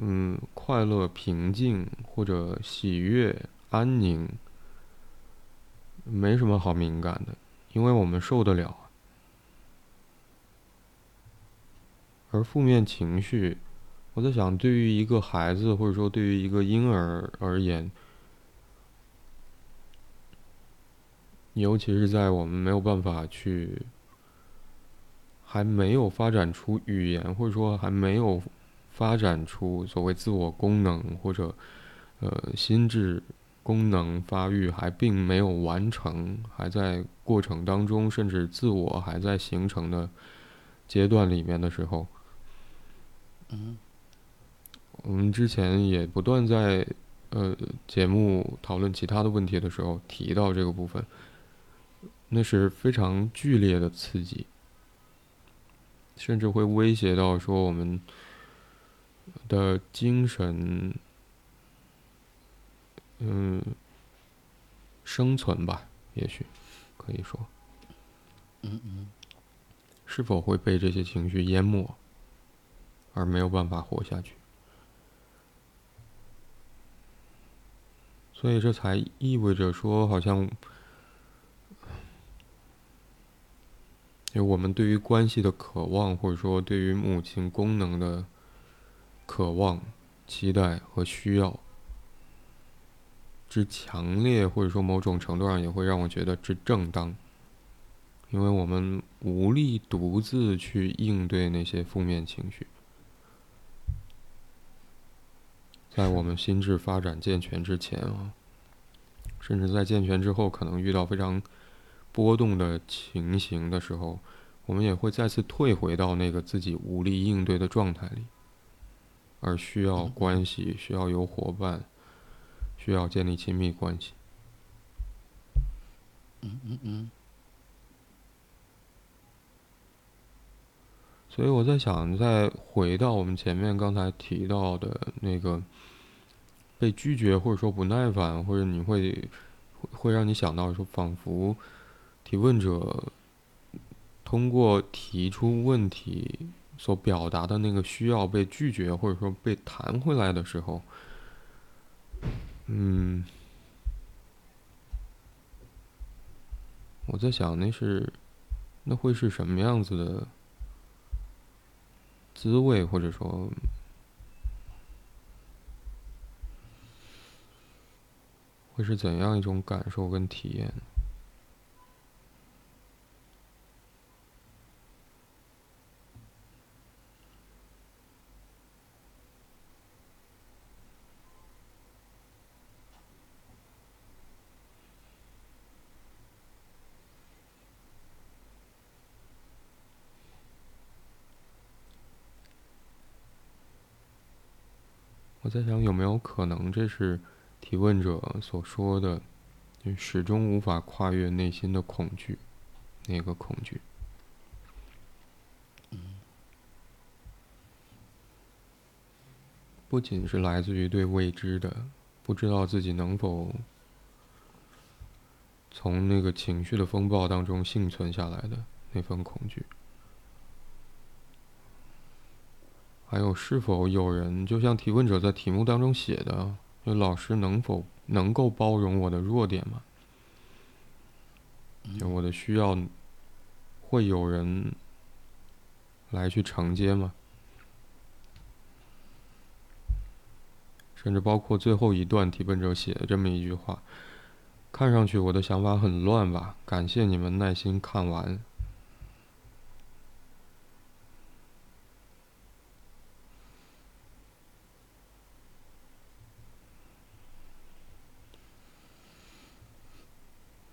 嗯，快乐、平静或者喜悦、安宁，没什么好敏感的，因为我们受得了。而负面情绪，我在想，对于一个孩子或者说对于一个婴儿而言，尤其是在我们没有办法去。还没有发展出语言，或者说还没有发展出所谓自我功能，或者呃心智功能发育还并没有完成，还在过程当中，甚至自我还在形成的阶段里面的时候，嗯，我们之前也不断在呃节目讨论其他的问题的时候提到这个部分，那是非常剧烈的刺激。甚至会威胁到说我们的精神，嗯，生存吧，也许可以说，嗯嗯，是否会被这些情绪淹没，而没有办法活下去？所以这才意味着说，好像。就我们对于关系的渴望，或者说对于母亲功能的渴望、期待和需要之强烈，或者说某种程度上也会让我觉得之正当。因为我们无力独自去应对那些负面情绪，在我们心智发展健全之前啊，甚至在健全之后，可能遇到非常。波动的情形的时候，我们也会再次退回到那个自己无力应对的状态里，而需要关系，需要有伙伴，需要建立亲密关系。嗯嗯嗯。所以我在想，再回到我们前面刚才提到的那个被拒绝，或者说不耐烦，或者你会会让你想到说，仿佛。提问者通过提出问题所表达的那个需要被拒绝，或者说被弹回来的时候，嗯，我在想那是那会是什么样子的滋味，或者说会是怎样一种感受跟体验？我在想，有没有可能这是提问者所说的，就始终无法跨越内心的恐惧，那个恐惧？不仅是来自于对未知的，不知道自己能否从那个情绪的风暴当中幸存下来的那份恐惧。还有，是否有人就像提问者在题目当中写的，就老师能否能够包容我的弱点吗？就我的需要，会有人来去承接吗？甚至包括最后一段提问者写的这么一句话，看上去我的想法很乱吧？感谢你们耐心看完。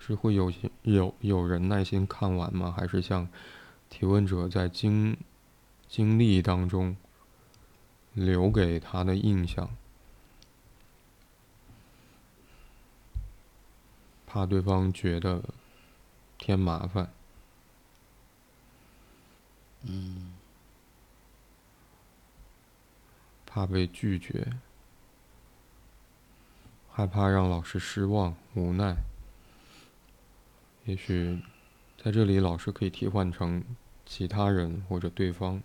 是会有有有人耐心看完吗？还是像提问者在经经历当中留给他的印象，怕对方觉得添麻烦，嗯，怕被拒绝，害怕让老师失望、无奈。也许在这里老师可以替换成其他人或者对方。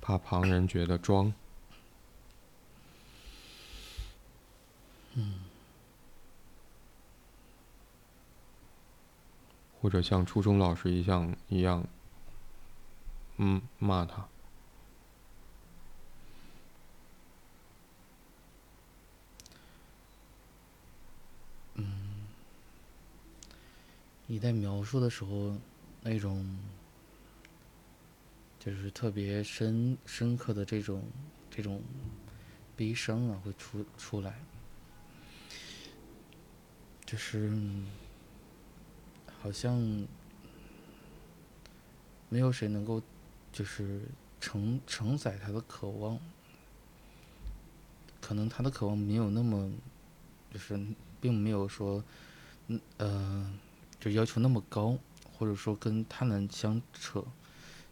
怕旁人觉得装。或者像初中老师一样一样嗯骂他。你在描述的时候，那种就是特别深深刻的这种这种悲伤啊，会出出来，就是。好像没有谁能够，就是承承载他的渴望。可能他的渴望没有那么，就是并没有说，嗯呃，就要求那么高，或者说跟他们相扯、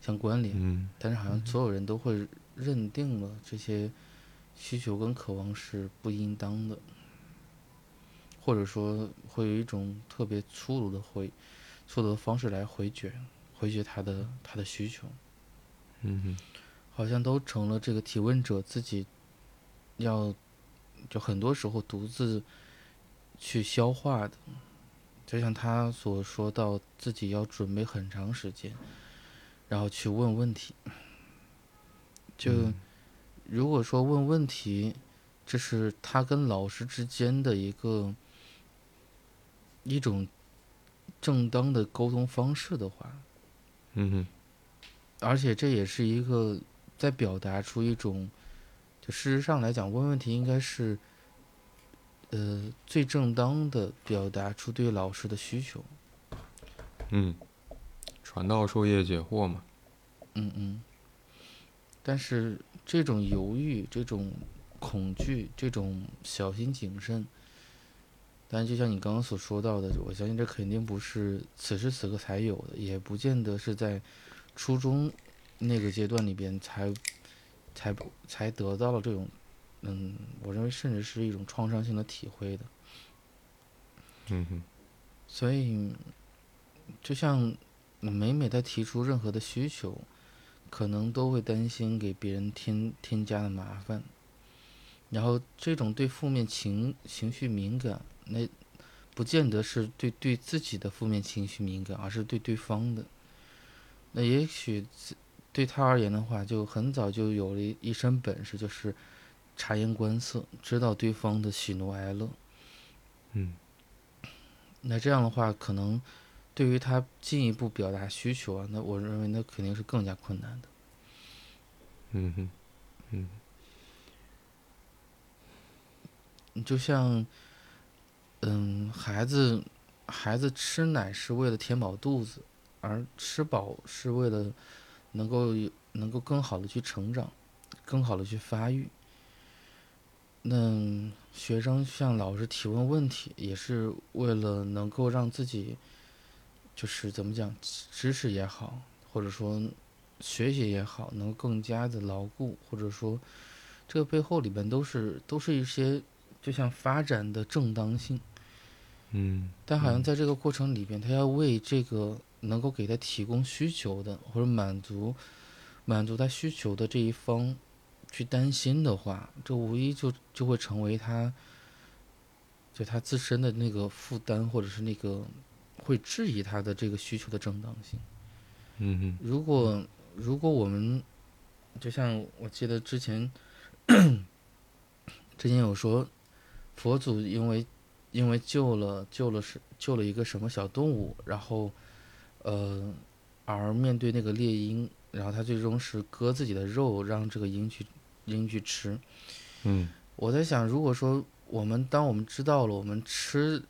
相关联。嗯。但是好像所有人都会认定了这些需求跟渴望是不应当的。或者说会有一种特别粗鲁的回，粗鲁的方式来回绝，回绝他的他的需求。嗯哼，好像都成了这个提问者自己要，就很多时候独自去消化的。就像他所说到，自己要准备很长时间，然后去问问题。就如果说问问题，这是他跟老师之间的一个。一种正当的沟通方式的话，嗯哼，而且这也是一个在表达出一种，就事实上来讲，问问题应该是，呃，最正当的表达出对老师的需求。嗯，传道授业解惑嘛。嗯嗯。但是这种犹豫、这种恐惧、这种小心谨慎。但就像你刚刚所说到的，我相信这肯定不是此时此刻才有的，也不见得是在初中那个阶段里边才才才得到了这种，嗯，我认为甚至是一种创伤性的体会的。嗯哼。所以，就像每每在提出任何的需求，可能都会担心给别人添添加的麻烦，然后这种对负面情情绪敏感。那不见得是对对自己的负面情绪敏感，而是对对方的。那也许对他而言的话，就很早就有了一身本事，就是察言观色，知道对方的喜怒哀乐。嗯。那这样的话，可能对于他进一步表达需求啊，那我认为那肯定是更加困难的。嗯哼，嗯。就像。嗯，孩子，孩子吃奶是为了填饱肚子，而吃饱是为了能够能够更好的去成长，更好的去发育。那学生向老师提问问题，也是为了能够让自己，就是怎么讲，知识也好，或者说学习也好，能更加的牢固，或者说这个背后里边都是都是一些。就像发展的正当性，嗯，但好像在这个过程里边，他要为这个能够给他提供需求的或者满足满足他需求的这一方去担心的话，这无疑就就会成为他就他自身的那个负担，或者是那个会质疑他的这个需求的正当性。嗯嗯，如果如果我们就像我记得之前 *coughs* 之前有说。佛祖因为，因为救了救了是救了一个什么小动物，然后，呃，而面对那个猎鹰，然后他最终是割自己的肉让这个鹰去鹰去吃。嗯，我在想，如果说我们当我们知道了我们吃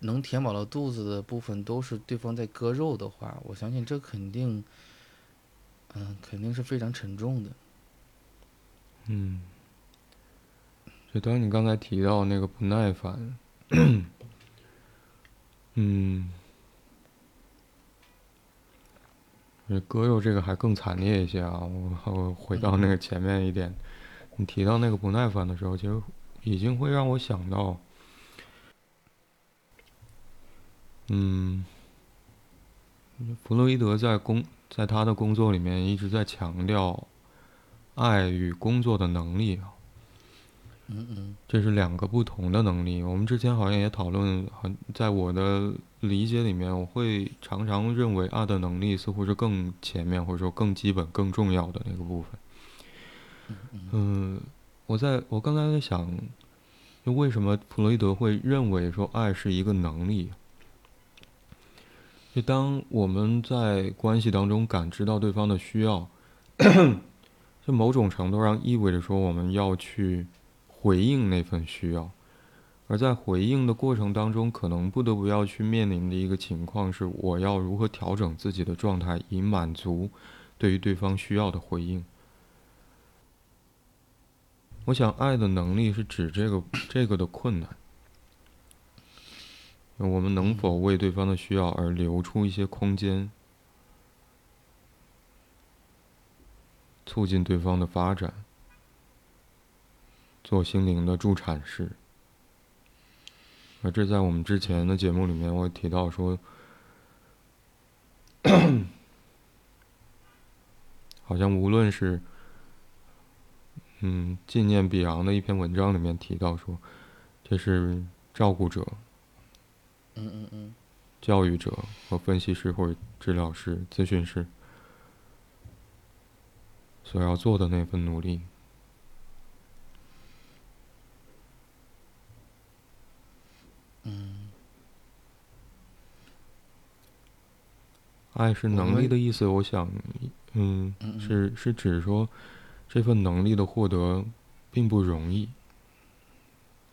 能填饱了肚子的部分都是对方在割肉的话，我相信这肯定，嗯，肯定是非常沉重的。嗯。就当你刚才提到那个不耐烦，嗯，割肉这个还更惨烈一些啊！我我回到那个前面一点，你提到那个不耐烦的时候，其实已经会让我想到，嗯，弗洛伊德在工在他的工作里面一直在强调，爱与工作的能力啊，嗯嗯这是两个不同的能力。我们之前好像也讨论，很在我的理解里面，我会常常认为爱的能力似乎是更前面或者说更基本、更重要的那个部分。嗯，我在我刚才在想，就为什么弗洛伊德会认为说爱是一个能力？就当我们在关系当中感知到对方的需要，*clears throat* 就某种程度上意味着说我们要去回应那份需要，而在回应的过程当中，可能不得不要去面临的一个情况是，我要如何调整自己的状态，以满足对于对方需要的回应。我想，爱的能力是指这个这个的困难。我们能否为对方的需要而留出一些空间，促进对方的发展，做心灵的助产士？而这在我们之前的节目里面，我提到说，*coughs* 好像无论是嗯纪念比昂的一篇文章里面提到说，这是照顾者。嗯嗯嗯，教育者和分析师或者治疗师、咨询师所要做的那份努力，嗯，爱是能力的意思。我想，嗯，嗯是是指说这份能力的获得并不容易。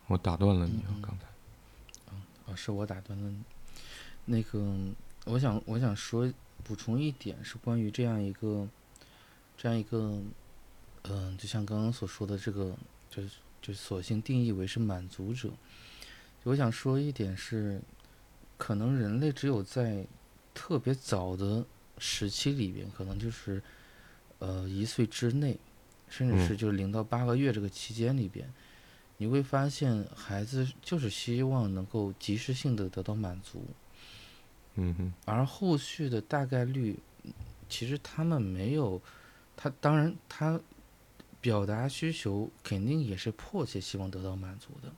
我打断了你啊，刚才。啊，是我打断了你。那个，我想我想说补充一点，是关于这样一个这样一个，嗯、就像刚刚所说的这个，就是就索性定义为是满足者。我想说一点是，可能人类只有在特别早的时期里边，可能就是呃一岁之内，甚至是就是零到八个月这个期间里边。你会发现，孩子就是希望能够及时性的得到满足，嗯哼，而后续的大概率，其实他们没有，他当然他表达需求肯定也是迫切希望得到满足的，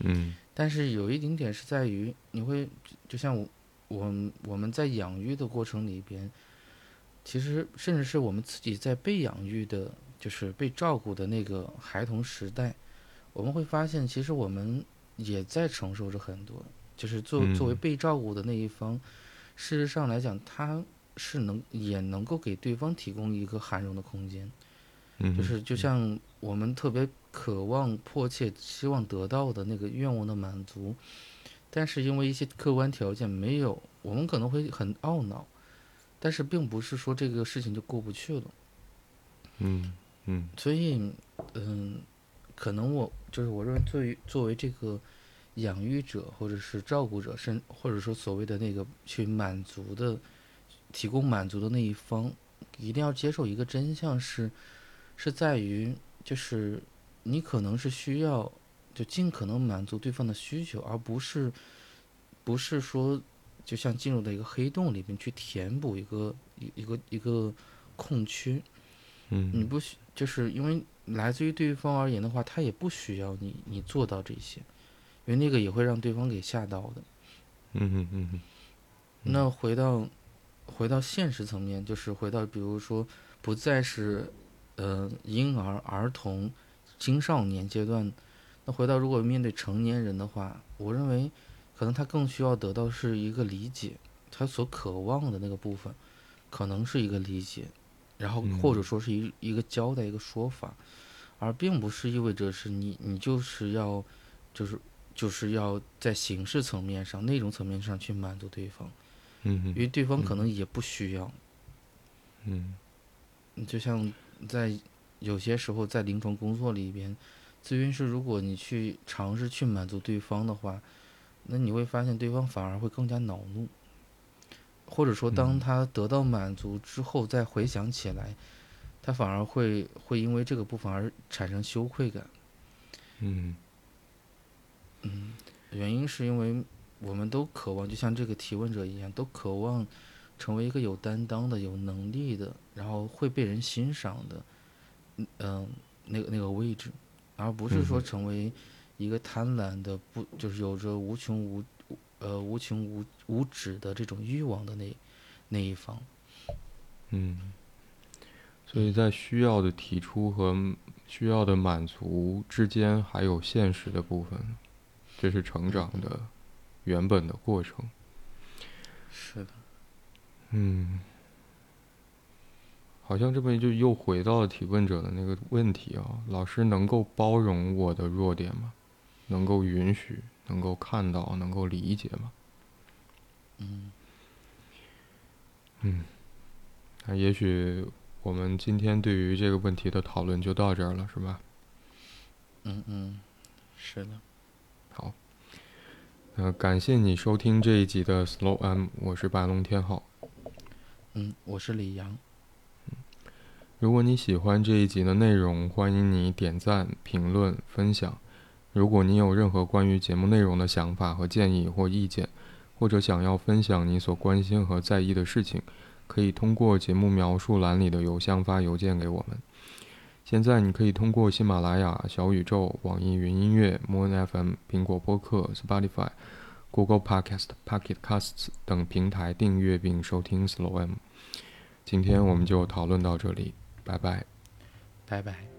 嗯但是有一点点是在于，你会就像我我我们在养育的过程里边，其实甚至是我们自己在被养育的，就是被照顾的那个孩童时代。我们会发现，其实我们也在承受着很多，就是作作为嗯。被照顾的那一方，事实上来讲，他是能也能够给对方提供一个涵容的空间，嗯，就是就像我们特别渴望、迫切希望得到的那个愿望的满足，但是因为一些客观条件没有，我们可能会很懊恼，但是并不是说这个事情就过不去了。嗯嗯所以，嗯，可能我就是我认为作为作为这个养育者或者是照顾者，甚或者说所谓的那个去满足的、提供满足的那一方，一定要接受一个真相是，是在于就是你可能是需要就尽可能满足对方的需求，而不是不是说就像进入到一个黑洞里面去填补一个一一个一个空缺。嗯你嗯不需就是因为来自于对方而言的话，他也不需要你你做到这些，因为那个也会让对方给吓到的。嗯嗯嗯哼那回到回到现实层面，就是回到比如说不再是呃婴儿、儿童、青少年阶段，那回到如果面对成年人的话，我认为可能他更需要得到是一个理解，他所渴望的那个部分，可能是一个理解，然后或者说是一一个交代一个说法，而并不是意味着是你你就是要就是就是要在形式层面上、内容层面上去满足对方。嗯因为对方可能也不需要。嗯就像在有些时候在临床工作里边，咨询师如果你去尝试去满足对方的话，那你会发现对方反而会更加恼怒，或者说当嗯。他得到满足之后再回想起来，他反而会会因为这个部分而产生羞愧感。嗯。嗯原因是因为我们都渴望，就像这个提问者一样，都渴望成为一个有担当的、有能力的，然后会被人欣赏的嗯、那个那个位置，而不是说成为一个贪婪的不就是有着无穷无呃无穷无无止的这种欲望的那那一方。嗯，所以在需要的提出和需要的满足之间，还有现实的部分，这是成长的原本的过程。是的，嗯，好像这边就又回到了提问者的那个问题啊，老师能够包容我的弱点吗？能够允许，能够看到，能够理解吗？嗯嗯，那也许我们今天对于这个问题的讨论就到这儿了，是吧？嗯嗯，是的，好，呃，感谢你收听这一集的 Slow M，我是白龙天浩。嗯，我是李阳。如果你喜欢这一集的内容，欢迎你点赞、评论、分享。如果你有任何关于节目内容的想法和建议或意见，或者想要分享你所关心和在意的事情，可以通过节目描述栏里的邮箱发邮件给我们。现在你可以通过喜马拉雅、小宇宙、网易云音乐、Moon FM、苹果播客、Spotify、Google Podcast、Pocket Casts 等平台订阅并收听 Slow M。今天我们就讨论到这里，拜拜。拜拜。